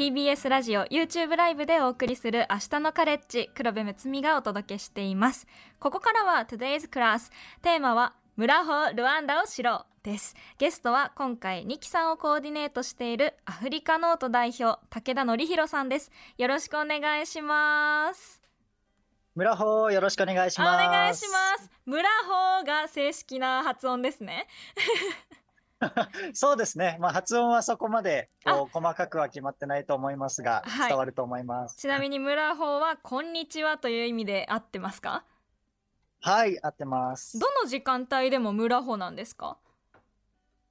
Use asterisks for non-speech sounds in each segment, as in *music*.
TBS ラジオ YouTube ライブでお送りする明日のカレッジ黒部睦美がお届けしています。ここからは Today's Class テーマは村穂ルワンダを知ろう。です。ゲストは今回ニキさんをコーディネートしているアフリカノート代表武田則弘さんです。よろしくお願いします。村穂よろしくお願いします。お願いします。村穂が正式な発音ですね *laughs* そうですね。まあ発音はそこまでこう細かくは決まってないと思いますが、はい、伝わると思います。ちなみに村穂はこんにちはという意味で合ってますか？はい、合ってます。どの時間帯でも村穂なんですか？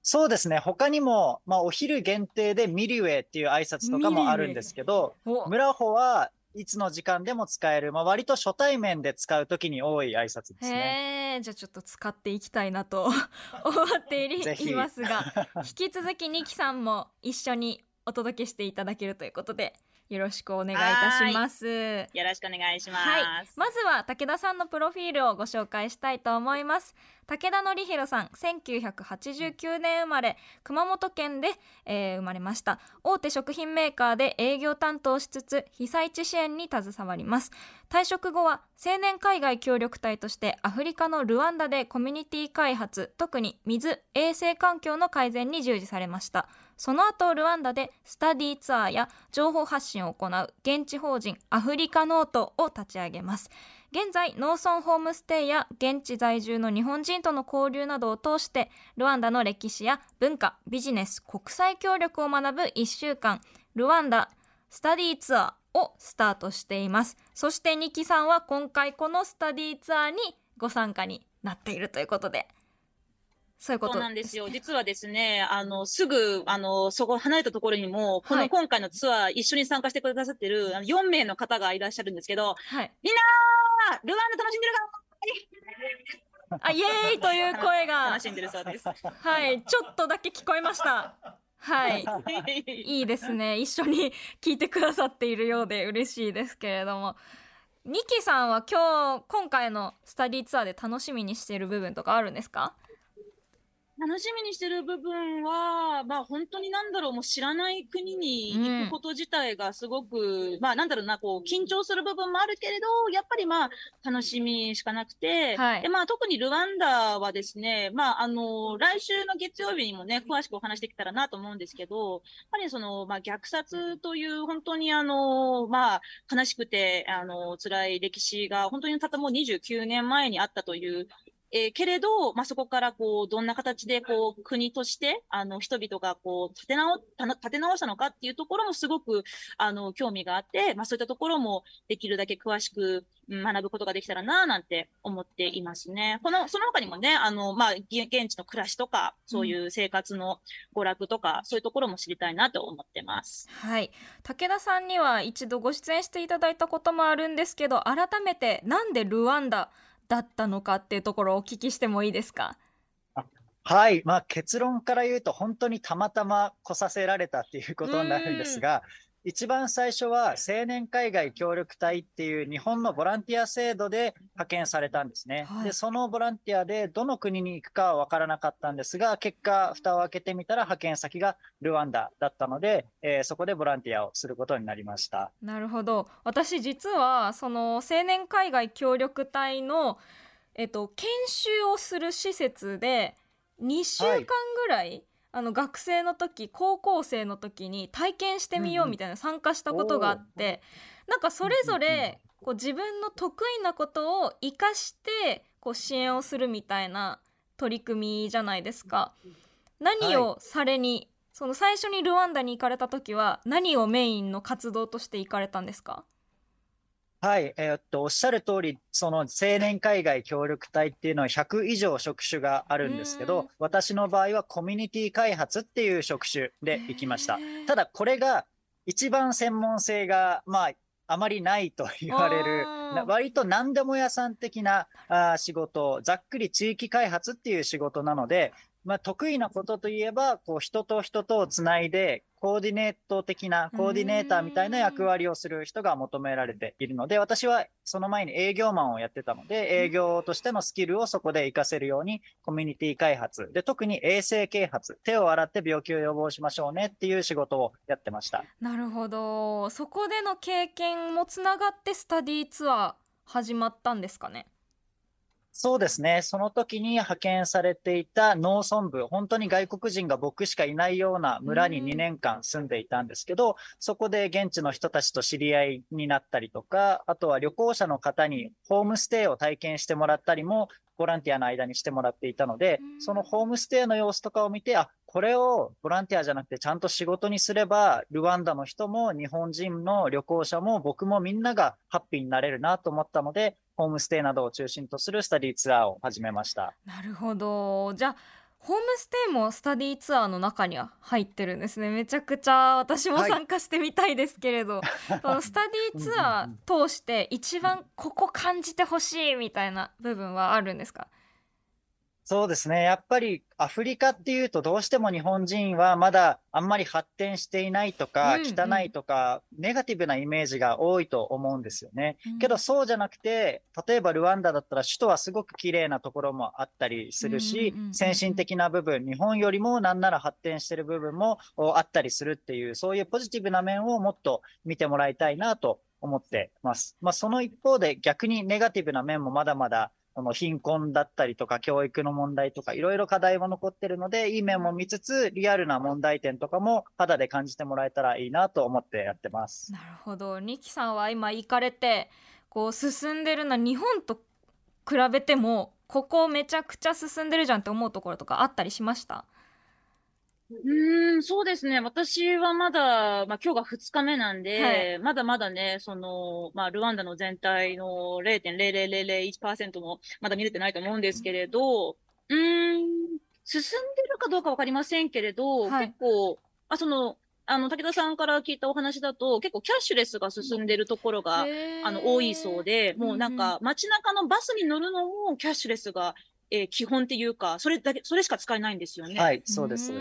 そうですね。他にも、まあ、お昼限定でミリウェイっていう挨拶とかもあるんですけど、村穂はいつの時間でも使える、まあ、割と初対面で使うときに多い挨拶ですね。じゃあちょっと使っていきたいなと *laughs* 思っていますが、引き続きニキさんも一緒にお届けしていただけるということで、よろしくお願いいたします。よろしくお願いします、はい。まずは武田さんのプロフィールをご紹介したいと思います。武田則弘さん、1989年生まれ、熊本県で、えー、生まれました。大手食品メーカーで営業担当しつつ、被災地支援に携わります。退職後は青年海外協力隊としてアフリカのルワンダでコミュニティ開発、特に水、衛生環境の改善に従事されました。その後、ルワンダでスタディツアーや情報発信を行う現地法人アフリカノートを立ち上げます。現在、農村ホームステイや現地在住の日本人との交流などを通して、ルワンダの歴史や文化、ビジネス、国際協力を学ぶ1週間、ルワンダスタディツアーをスタートしています。そして、ニキさんは今回このスタディツアーにご参加になっているということで、そういうことなんですよ。実はですね、あの、すぐ、あの、そこ離れたところにも、この今回のツアー一緒に参加してくださってる、はい、4名の方がいらっしゃるんですけど、はい、みんなルワンダ楽しんでるかあ、イエーイという声が。楽しんでるそうです。はい、ちょっとだけ聞こえました。はい。*laughs* いいですね。一緒に聞いてくださっているようで嬉しいですけれども。ニキさんは今日、今回のスタディツアーで楽しみにしている部分とかあるんですか？楽しみにしてる部分は、まあ本当になんだろう、もう知らない国に行くこと自体がすごく、うん、まあなんだろうな、こう緊張する部分もあるけれど、やっぱりまあ楽しみしかなくて、はい、でまあ特にルワンダはですね、まああの、来週の月曜日にもね、詳しくお話できたらなと思うんですけど、やっぱりその、まあ虐殺という本当にあの、まあ悲しくて、あの、辛い歴史が本当にたったもう29年前にあったというえー、けれど、まあ、そこからこう、どんな形でこう、国として、あの、人々がこう、立て直、立て直したのかっていうところもすごく、あの、興味があって、まあ、そういったところもできるだけ詳しく、学ぶことができたらな、なんて思っていますね。この、その他にもね、あの、まあ、現地の暮らしとか、そういう生活の娯楽とか、うん、そういうところも知りたいなと思ってます。はい。武田さんには一度ご出演していただいたこともあるんですけど、改めて、なんでルワンダ、だったのかっていうところをお聞きしてもいいですか？はい、まあ、結論から言うと本当にたまたま来させられたっていうことになるんですが、一番最初は青年海外協力隊っていう日本のボランティア制度で派遣されたんですね。はい、で、そのボランティアでどの国に行くかはわからなかったんですが、結果、蓋を開けてみたら派遣先がルワンダだったので、えー、そこでボランティアをすることになりました。なるほど。私実は、その青年海外協力隊の、えっと、研修をする施設で2週間ぐらい、はいあの学生の時高校生の時に体験してみようみたいな参加したことがあって、うん、なんかそれぞれこう自分の得意なことを生かしてこう支援をするみたいな取り組みじゃないですか。何をされに、はい、その最初にルワンダに行かれた時は何をメインの活動として行かれたんですか？はい、えー、っと、おっしゃる通り、その青年海外協力隊っていうのは100以上職種があるんですけど、私の場合はコミュニティ開発っていう職種で行きました。ただ、これが一番専門性が、まあ、あまりないと言われる、割と何でも屋さん的なあ仕事、ざっくり地域開発っていう仕事なので、まあ、得意なことといえば、こう人と人とをつないで、コーディネート的な、コーディネーターみたいな役割をする人が求められているので、私はその前に営業マンをやってたので、営業としてのスキルをそこで活かせるように、コミュニティ開発、で、特に衛生啓発、手を洗って病気を予防しましょうねっていう仕事をやってました。なるほど。そこでの経験もつながってスタディツアー始まったんですかね？そうですね。その時に派遣されていた農村部、本当に外国人が僕しかいないような村に2年間住んでいたんですけど、そこで現地の人たちと知り合いになったりとか、あとは旅行者の方にホームステイを体験してもらったりも、ボランティアの間にしてもらっていたので、そのホームステイの様子とかを見て、あ、これをボランティアじゃなくてちゃんと仕事にすれば、ルワンダの人も日本人の旅行者も僕もみんながハッピーになれるなと思ったので、ホームステイなどを中心とするスタディツアーを始めました。なるほどじゃあホームステイもスタディツアーの中には入ってるんですね。めちゃくちゃ私も参加してみたいですけれど、*laughs* そのスタディツアー通して一番ここ感じてほしいみたいな部分はあるんですか？そうですね。やっぱりアフリカっていうとどうしても日本人はまだあんまり発展していないとか、うんうん汚いとか、ネガティブなイメージが多いと思うんですよね。うんけどそうじゃなくて、例えばルワンダだったら首都はすごく綺麗なところもあったりするしうんうんうんうん、先進的な部分、日本よりもなんなら発展してる部分もおあったりするっていう、そういうポジティブな面をもっと見てもらいたいなと思ってます。まあその一方で逆にネガティブな面もまだまだその貧困だったりとか教育の問題とかいろいろ課題も残ってるので、いい面も見つつ、リアルな問題点とかも肌で感じてもらえたらいいなと思ってやってます。なるほどニキさんは今行かれてこう進んでるな日本と比べてもここめちゃくちゃ進んでるじゃんって思うところとかあったりしました？うーん、そうですね。私はまだ、まあ今日が2日目なんで、はまだまだね、その、まあルワンダの全体の0.00001%もまだ見れてないと思うんですけれど、うーん、進んでるかどうかわかりませんけれど、はい結構、まあその、あの、武田さんから聞いたお話だと、結構キャッシュレスが進んでるところが、あの、多いそうで、もうなんか、街中のバスに乗るのもキャッシュレスが、えー基本っていうか、それだけ、それしか使えないんですよね。はい、そうです。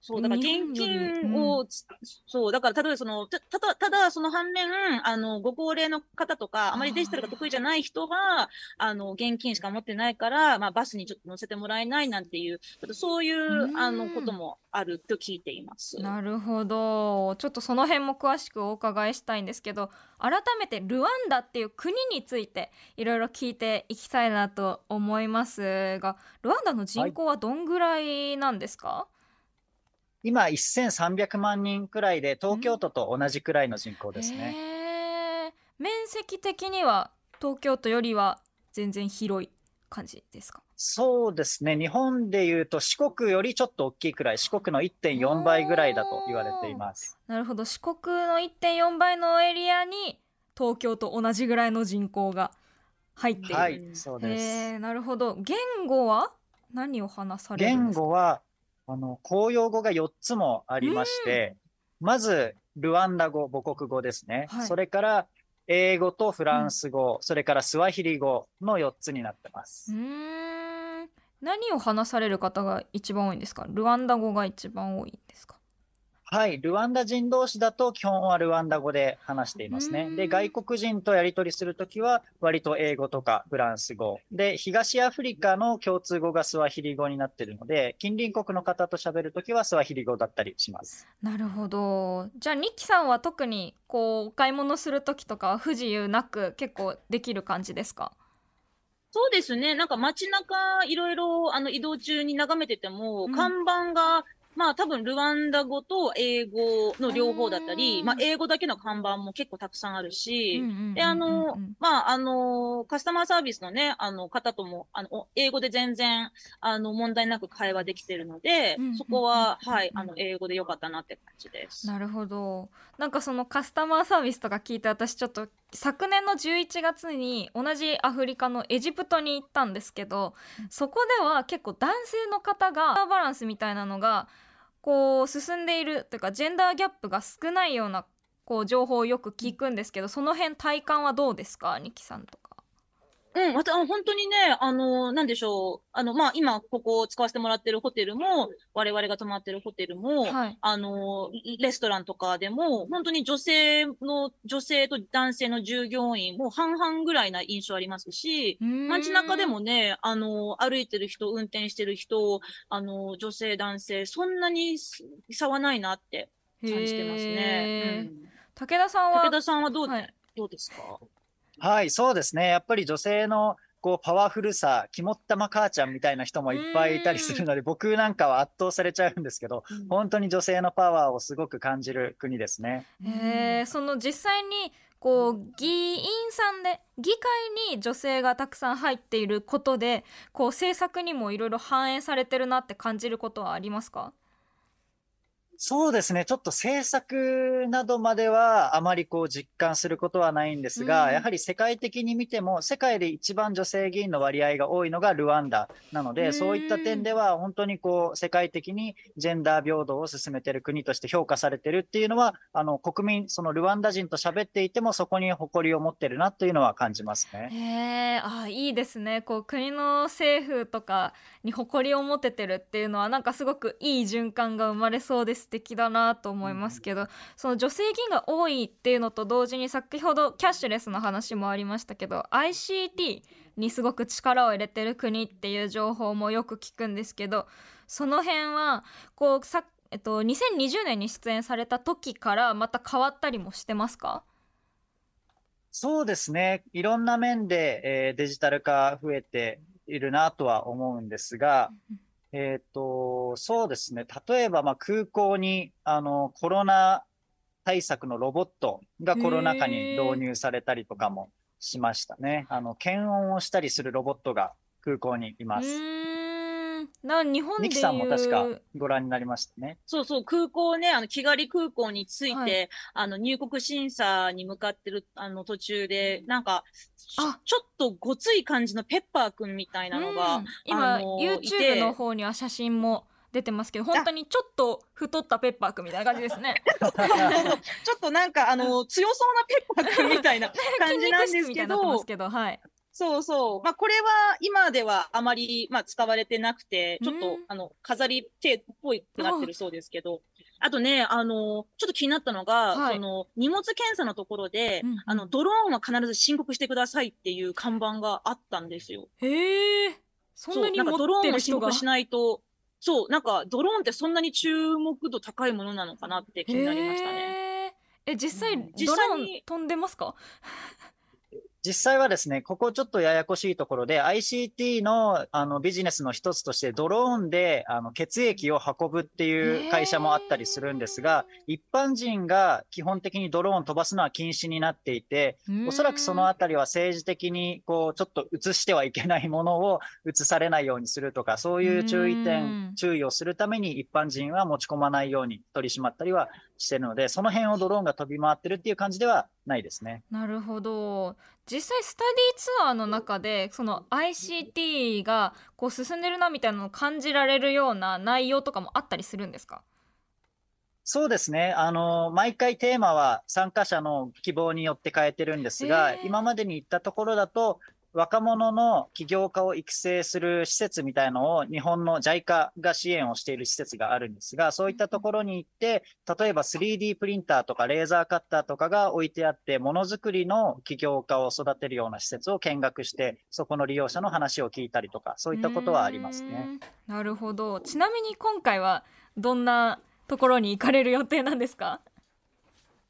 そう、だから日現金をつ、そう、だから例えばその、た、ただ、ただその反面、あの、ご高齢の方とか、あまりデジタルが得意じゃない人は、あの、現金しか持ってないから、まあ、バスにちょっと乗せてもらえないなんていう、ちょっとそういうう、ん。あの、こともあると聞いています。なるほど。ちょっとその辺も詳しくお伺いしたいんですけど改めてルワンダっていう国についていろいろ聞いていきたいなと思いますがルワンダの人口はどんぐらいなんですか、今1300万人くらいで東京都と同じくらいの人口ですね。へー。面積的には東京都よりは全然広い感じですか？そうですね。日本で言うと四国よりちょっと大きいくらい、四国の1.4倍ぐらいだと言われています。なるほど。四国の1.4倍のエリアに東京と同じぐらいの人口が入っている、はい、そうです。へー。なるほど。言語は？何を話されるん言ですか？語は、あの、公用語が4つもありまして、まず、ルワンダ語、母国語ですね。はい。それから、英語とフランス語、それからスワヒリ語の4つになってます。うーん。何を話される方が一番多いんですか？ルワンダ語が一番多いんですか？はい、ルワンダ人同士だと基本はルワンダ語で話していますねう。んで、外国人とやり取りするときは割と英語とかフランス語。で、東アフリカの共通語がスワヒリ語になっているので、近隣国の方と喋るときはスワヒリ語だったりします。なるほどじゃあニッキさんは特にこうお買い物する時とかは不自由なく結構できる感じですか？そうですね。なんか街中いろいろあの移動中に眺めてても、うん看板が、まあ多分ルワンダ語と英語の両方だったり、うんまあ英語だけの看板も結構たくさんあるし、で、あのうん、まあ、あの、カスタマーサービスのね、あの方とも、あの、お英語で全然、あの、問題なく会話できてるのでうん、そこは、うんはい、あの、英語でよかったなって感じです。なるほどなんかそのカスタマーサービスとか聞いて私ちょっと昨年の11月に同じアフリカのエジプトに行ったんですけどそこでは結構男性の方がバランスみたいなのがこう進んでいるというかジェンダーギャップが少ないようなこう情報をよく聞くんですけどその辺体感はどうですかニキさんとか。うん、また、あ本当にね、あの、なんでしょう。あの、まあ、今、ここ使わせてもらってるホテルも、我々が泊まってるホテルも、はい。あの、レストランとかでも、本当に女性の、女性と男性の従業員も半々ぐらいな印象ありますし、街中でもね、あの、歩いてる人、運転してる人、あの、女性、男性、そんなに差はないなって感じてますね。うん。武田さんは武田さんはどう、はい。どうですか？はい、そうですね。やっぱり女性のこうパワフルさ、肝っ玉母ちゃんみたいな人もいっぱいいたりするので、僕なんかは圧倒されちゃうんですけど、うん本当に女性のパワーをすごく感じる国ですね。えーその実際にこう議員さんで議会に女性がたくさん入っていることでこう政策にもいろいろ反映されてるなって感じることはありますか？そうですね。ちょっと政策などまではあまりこう実感することはないんですが、うんやはり世界的に見ても、世界で一番女性議員の割合が多いのがルワンダなので、うんそういった点では本当にこう世界的にジェンダー平等を進めている国として評価されてるっていうのは、あの国民、そのルワンダ人と喋っていてもそこに誇りを持ってるなというのは感じますね。へえあいいですねこう国の政府とかに誇りを持ててるっていうのはなんかすごくいい循環が生まれそうで素敵だなと思いますけど、その女性議員が多いっていうのと同時に先ほどキャッシュレスの話もありましたけど ICT にすごく力を入れてる国っていう情報もよく聞くんですけどその辺はこうさえっと、2020年に出演された時からまた変わったりもしてますか？そうですね。いろんな面で、えーデジタル化増えているなとは思うんですが、えっと、そうですね。例えば、まあ、空港に、あの、コロナ対策のロボットがコロナ禍に導入されたりとかもしましたね。あの、検温をしたりするロボットが空港にいます。な日本でいさんも確かご覧になりましたね。そうそう、空港ね、あの、気狩り空港に着いて、はい。あの、入国審査に向かってる、あの、途中で、なんか、ちあ。ちょっとごつい感じのペッパーくんみたいなのが、うん。今、YouTube の方には写真も出てますけど本当にちょっと太ったペッパーくんみたいな感じですね。*laughs* *laughs* ちょっとなんか、あの、強そうなペッパーくんみたいな感筋じなんです、けど *laughs* はいそうそう。まあ、これは今ではあまり、まあ、使われてなくて、ちょっとうん、あの、飾り程度っぽいくなってるそうですけど、あとね、あの、ちょっと気になったのが、はい。その、荷物検査のところで、うんうん。あの、ドローンは必ず申告してくださいっていう看板があったんですよ。へえそんなにそうなんかドロ持ってーンを申告しないと、そう、なんかドローンってそんなに注目度高いものなのかなって気になりましたね。え実際うん。ドローン実際に飛んでますか？実際はですね、ここちょっとややこしいところで、ICT のあのビジネスの一つとして、ドローンであの血液を運ぶっていう会社もあったりするんですが、一般人が基本的にドローン飛ばすのは禁止になっていて、おそらくそのあたりは政治的にこうちょっと移してはいけないものを移されないようにするとか、そういう注意うん。点、注意をするために一般人は持ち込まないように取り締まったりはしてるので、その辺をドローンが飛び回ってるっていう感じではないですね。なるほど実際スタディツアーの中でその ICT がこう進んでるなみたいなのを感じられるような内容とかもあったりするんですか？そうですね。あの、毎回テーマは参加者の希望によって変えてるんですが、へー今までに行ったところだと、若者の起業家を育成する施設みたいのを日本の JICA が支援をしている施設があるんですが、そういったところに行って、例えば 3D プリンターとかレーザーカッターとかが置いてあって、ものづくりの起業家を育てるような施設を見学して、そこの利用者の話を聞いたりとか、そういったことはありますね。なるほどちなみに今回はどんなところに行かれる予定なんですか？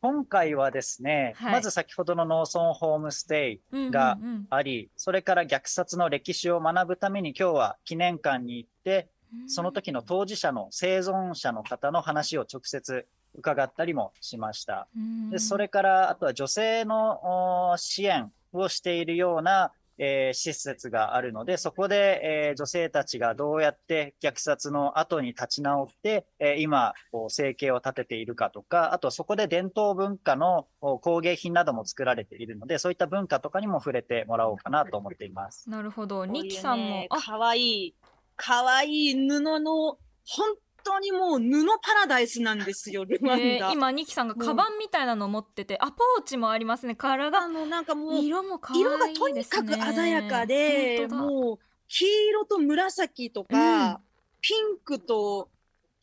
今回はですね、はい。まず先ほどの農村ホームステイがあり、それから虐殺の歴史を学ぶために今日は記念館に行って、その時の当事者の生存者の方の話を直接伺ったりもしました。で、それからあとは女性のお支援をしているような、えー施設があるので、そこで、えー女性たちがどうやって虐殺の後に立ち直って、えー今、こう生計を立てているかとか、あとそこで伝統文化のお工芸品なども作られているので、そういった文化とかにも触れてもらおうかなと思っています。なるほどニキさんもあかわいい、かわいい布の、本当にもう布パラダイスなんですよ、*laughs* ルワンダ。えー今ニキさんがカバンみたいなの持ってて、あポーチもありますね。柄があの、なんかもう、色も可愛い色がとにかく鮮やかで、もう、黄色と紫とか、うん。ピンクと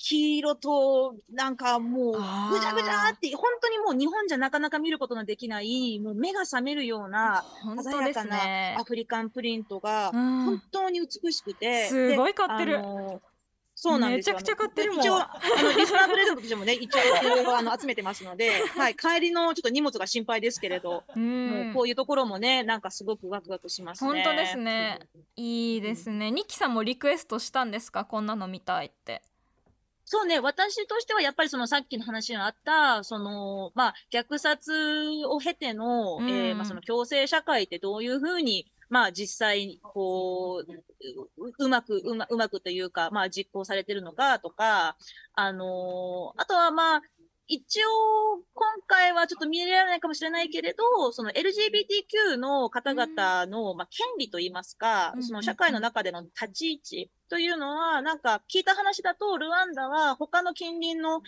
黄色と、なんかもう、ぐちゃぐちゃって、本当にもう日本じゃなかなか見ることのできない、もう目が覚めるような鮮やかなねアフリカンプリントが、うん。本当に美しくて。すごい買ってる。であのそうなんですよ。めちゃくちゃ買ってるもん。一応、あの、リスナープレゼントとしてもね、一応、あの、集めてますので、*laughs* はい、帰りのちょっと荷物が心配ですけれど、うもうんこういうところもね、なんかすごくワクワクしますね。本当ですね。いいですね。ニキさんもリクエストしたんですか？こんなの見たいって。そうね、私としてはやっぱりそのさっきの話にあった、その、まあ、虐殺を経ての、うん。えーまあ、その共生社会ってどういうふうに、まあ、実際、こう、ううまく、うまうまくというか、まあ、実行されてるのかとか、あのーあとはまあ、一応、今回はちょっと見られないかもしれないけれど、その LGBTQ の方々の、まあ、権利といいますかうん、その社会の中での立ち位置というのは、なんか聞いた話だと、ルワンダは他の近隣の、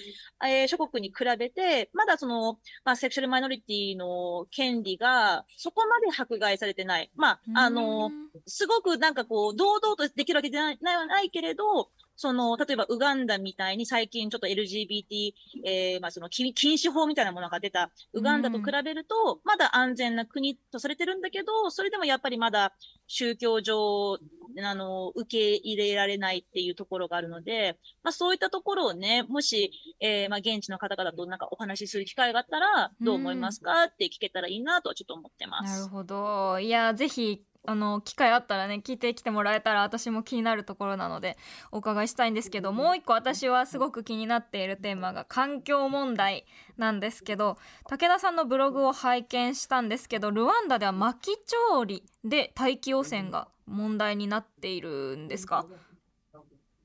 えー諸国に比べて、まだその、まあ、セクシャルマイノリティの権利がそこまで迫害されてない。まあ、あの、すごくなんかこう、堂々とできるわけじゃないないないけれど、その、例えばウガンダみたいに最近ちょっと LGBT、えー、まあその禁禁止法みたいなものが出た。ウガンダと比べると、まだ安全な国とされてるんだけど、それでもやっぱりまだ宗教上、あの、受け入れられないっていうところがあるので、まあそういったところをね、もし、えー、まあ現地の方々となんかお話しする機会があったら、どう思いますか？って聞けたらいいなとはちょっと思ってます。なるほどいやぜひあの機会あったらね聞いてきてもらえたら私も気になるところなのでお伺いしたいんですけどもう一個私はすごく気になっているテーマが環境問題なんですけど武田さんのブログを拝見したんですけどルワンダでは薪調理で大気汚染が問題になっているんですか？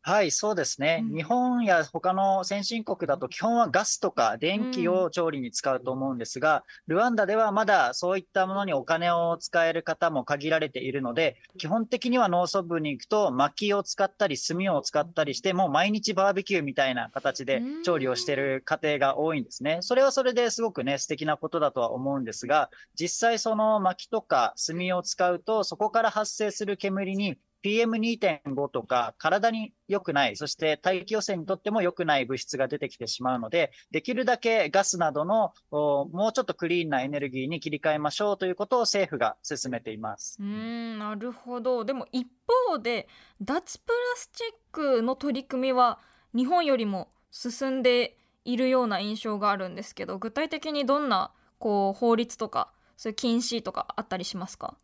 はい、そうですね。うん日本や他の先進国だと基本はガスとか電気を調理に使うと思うんですが、ルワンダではまだそういったものにお金を使える方も限られているので、基本的には農村部に行くと薪を使ったり炭を使ったりして、もう毎日バーベキューみたいな形で調理をしている家庭が多いんですね。それはそれですごくね、素敵なことだとは思うんですが、実際その薪とか炭を使うと、そこから発生する煙に PM2.5 とか体に良くない、そして大気汚染にとっても良くない物質が出てきてしまうので、できるだけガスなどのもうちょっとクリーンなエネルギーに切り替えましょうということを政府が進めています。うんなるほどでも一方で脱プラスチックの取り組みは日本よりも進んでいるような印象があるんですけど具体的にどんなこう法律とかそういう禁止とかあったりしますか？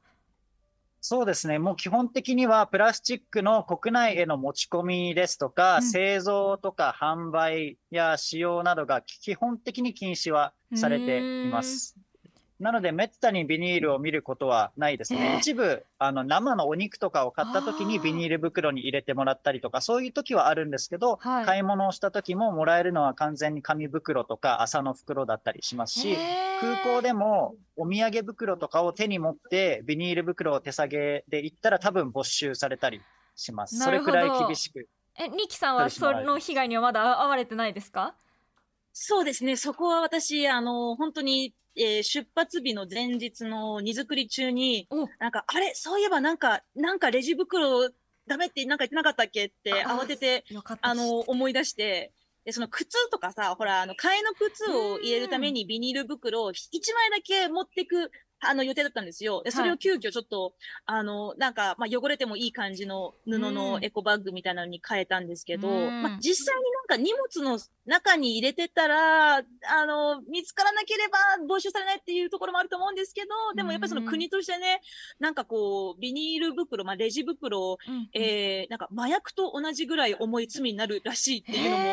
そうですね。もう基本的にはプラスチックの国内への持ち込みですとか、うん製造とか販売や使用などが基本的に禁止はされています。なので、めったにビニールを見ることはないですね。えー一部、あの、生のお肉とかを買った時にビニール袋に入れてもらったりとか、そういう時はあるんですけど、はい買い物をした時ももらえるのは完全に紙袋とか朝の袋だったりしますし、空港でもお土産袋とかを手に持ってビニール袋を手提げで行ったら多分没収されたりします。それくらい厳しく。えニキさんはその被害にはまだ遭われてないですか？そうですね。そこは私、あの、本当に、えー出発日の前日の荷造り中に、お。なんか、あれ、そういえばなんか、なんかレジ袋ダメってなんか言ってなかったっけってあ慌てて、あの、思い出して、で、その靴とかさ、ほら、あの、替えの靴を入れるためにビニール袋を1枚だけ持ってく、あの、予定だったんですよ。で、それを急遽ちょっと、あの、なんか、まあ、汚れてもいい感じの布のうん。エコバッグみたいなのに変えたんですけど、うん。まあ、実際になんか荷物の中に入れてたら、あの、見つからなければ没収されないっていうところもあると思うんですけど、でもやっぱりその国としてね、なんかこう、ビニール袋、まあ、レジ袋をうんえー、なんか麻薬と同じぐらい重い罪になるらしいっていうのも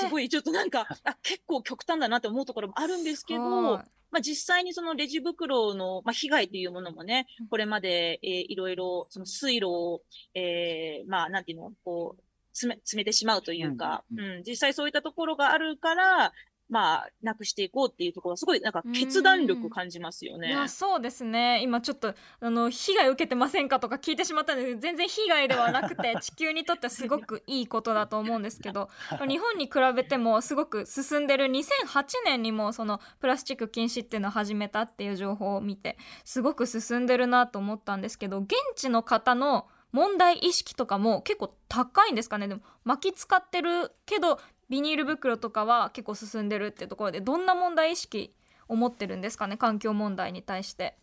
すごいちょっとなんかあ結構極端だなって思うところもあるんですけど、はい。まあ、実際にそのレジ袋の、まあ、被害というものもねうん。これまで、えーいろいろその水路を、えーまあなんていうのこう詰め詰めてしまうというか、うん。うん。実際そういったところがあるからまあ、なくしていこうっていうところは、すごいなんか決断力感じますよね。いやそうですね。今ちょっとあの被害受けてませんかとか聞いてしまったんですけど全然被害ではなくて *laughs* 地球にとってはすごくいいことだと思うんですけど日本に比べてもすごく進んでる2008年にもそのプラスチック禁止っていうのを始めたっていう情報を見てすごく進んでるなと思ったんですけど現地の方の問題意識とかも結構高いんですかね？でも巻き使ってるけどビニール袋とかは結構進んでるっていうところでどんな問題意識を持ってるんですかね？環境問題に対して。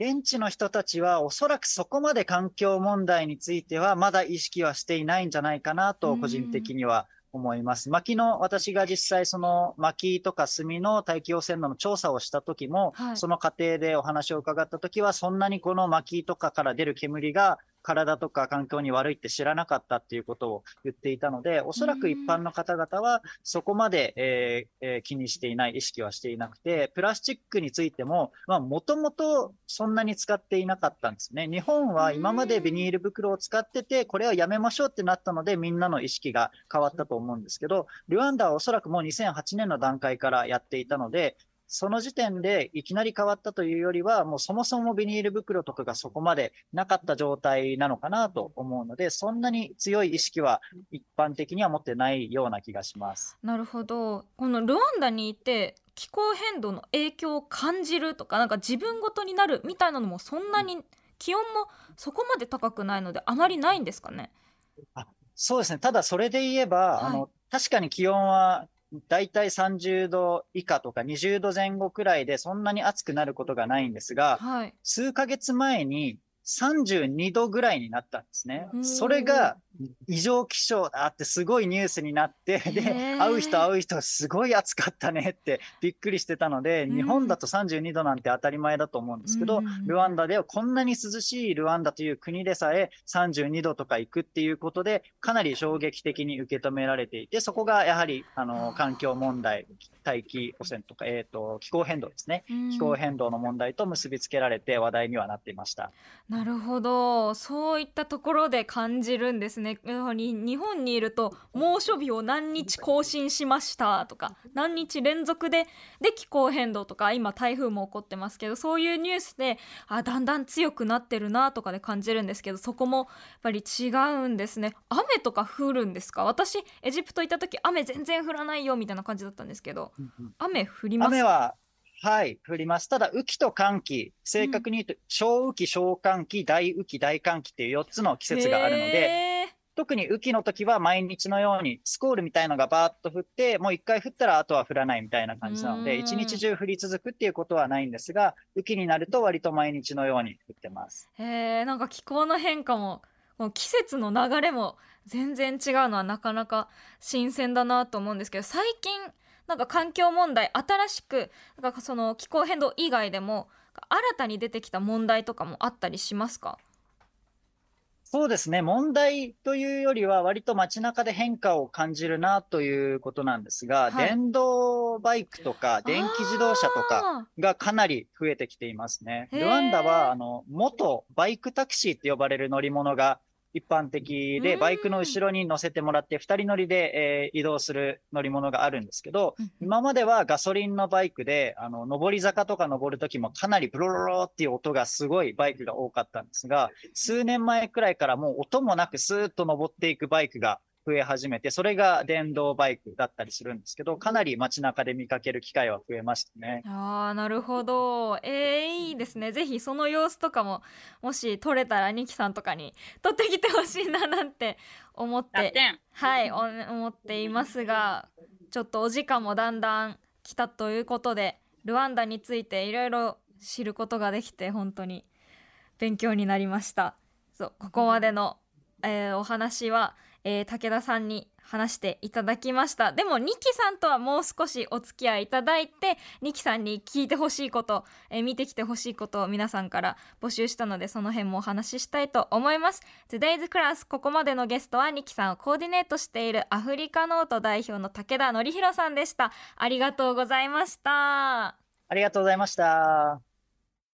現地の人たちはおそらくそこまで環境問題についてはまだ意識はしていないんじゃないかなと個人的には思います。薪の私が実際その薪とか炭の大気汚染度の調査をした時も、はいその過程でお話を伺った時はそんなにこの薪とかから出る煙が体とか環境に悪いって知らなかったっていうことを言っていたので、おそらく一般の方々はそこまで、えーえー気にしていない、意識はしていなくて、プラスチックについても、まあ、もともとそんなに使っていなかったんですね。日本は今までビニール袋を使ってて、これはやめましょうってなったので、みんなの意識が変わったと思うんですけど、ルワンダはおそらくもう2008年の段階からやっていたので、その時点でいきなり変わったというよりは、もうそもそもビニール袋とかがそこまでなかった状態なのかなと思うので、そんなに強い意識は一般的には持ってないような気がします。なるほどこのルワンダにいて気候変動の影響を感じるとかなんか自分ごとになるみたいなのもそんなに気温もそこまで高くないのであまりないんですかね？そうですね。ただそれで言えば、はいあの、確かに気温はだいたい30度以下とか20度前後くらいでそんなに暑くなることがないんですが、はい。数ヶ月前に32度ぐらいになったんですね。それが異常気象だってすごいニュースになって、で、会う人会う人すごい暑かったねってびっくりしてたので、うん。日本だと32度なんて当たり前だと思うんですけど、ルワンダではこんなに涼しいルワンダという国でさえ32度とか行くっていうことで、かなり衝撃的に受け止められていて、そこがやはり、あの、環境問題、大気汚染とか、えっ、と、気候変動ですね。気候変動の問題と結びつけられて話題にはなっていました。なるほど。そういったところで感じるんですね。やはり日本にいると猛暑日を何日更新しましたとか何日連続でで気候変動とか今台風も起こってますけどそういうニュースであだんだん強くなってるなとかで感じるんですけどそこもやっぱり違うんですね。雨とか降るんですか？私エジプト行った時雨全然降らないよみたいな感じだったんですけど雨降ります？雨は、はい、降ります。ただ、雨季と寒季、正確に言うと、小雨季、小寒季、大雨季、大寒季っていう4つの季節があるので、特に雨季の時は毎日のようにスコールみたいのがバーッと降って、もう一回降ったらあとは降らないみたいな感じなので、うん一日中降り続くっていうことはないんですが、雨季になると割と毎日のように降ってます。へえなんか気候の変化もこの季節の流れも全然違うのはなかなか新鮮だなと思うんですけど最近なんか環境問題新しくなんかその気候変動以外でも新たに出てきた問題とかもあったりしますか？そうですね。問題というよりは、割と街中で変化を感じるなということなんですが、はい電動バイクとか電気自動車とかあがかなり増えてきていますね。ルワンダは、あの、元バイクタクシーって呼ばれる乗り物が一般的で、うん。バイクの後ろに乗せてもらって、二人乗りで、えー移動する乗り物があるんですけど、ー今まではガソリンのバイクで、あの、上り坂とか登るときもかなりブロロロっていう音がすごいバイクが多かったんですが、数年前くらいからもう音もなくスーッと登っていくバイクが増え始めて、それが電動バイクだったりするんですけど、かなり街中で見かける機会は増えましたね。あーなるほどえー、いいですねぜひその様子とかももし撮れたらニキさんとかに撮ってきてほしいななんて思って。はい、お思っていますが、ちょっとお時間もだんだん来たということで、ルワンダについていろいろ知ることができて本当に勉強になりました。そう、ここまでの、えーお話は、えー武田さんに話していただきました。でも、ニキさんとはもう少しお付き合いいただいて、ニキさんに聞いてほしいこと、えー見てきてほしいことを皆さんから募集したので、その辺もお話ししたいと思います。Today's Class ここまでのゲストはニキさんをコーディネートしているアフリカノート代表の武田典弘さんでしたありがとうございましたありがとうございました。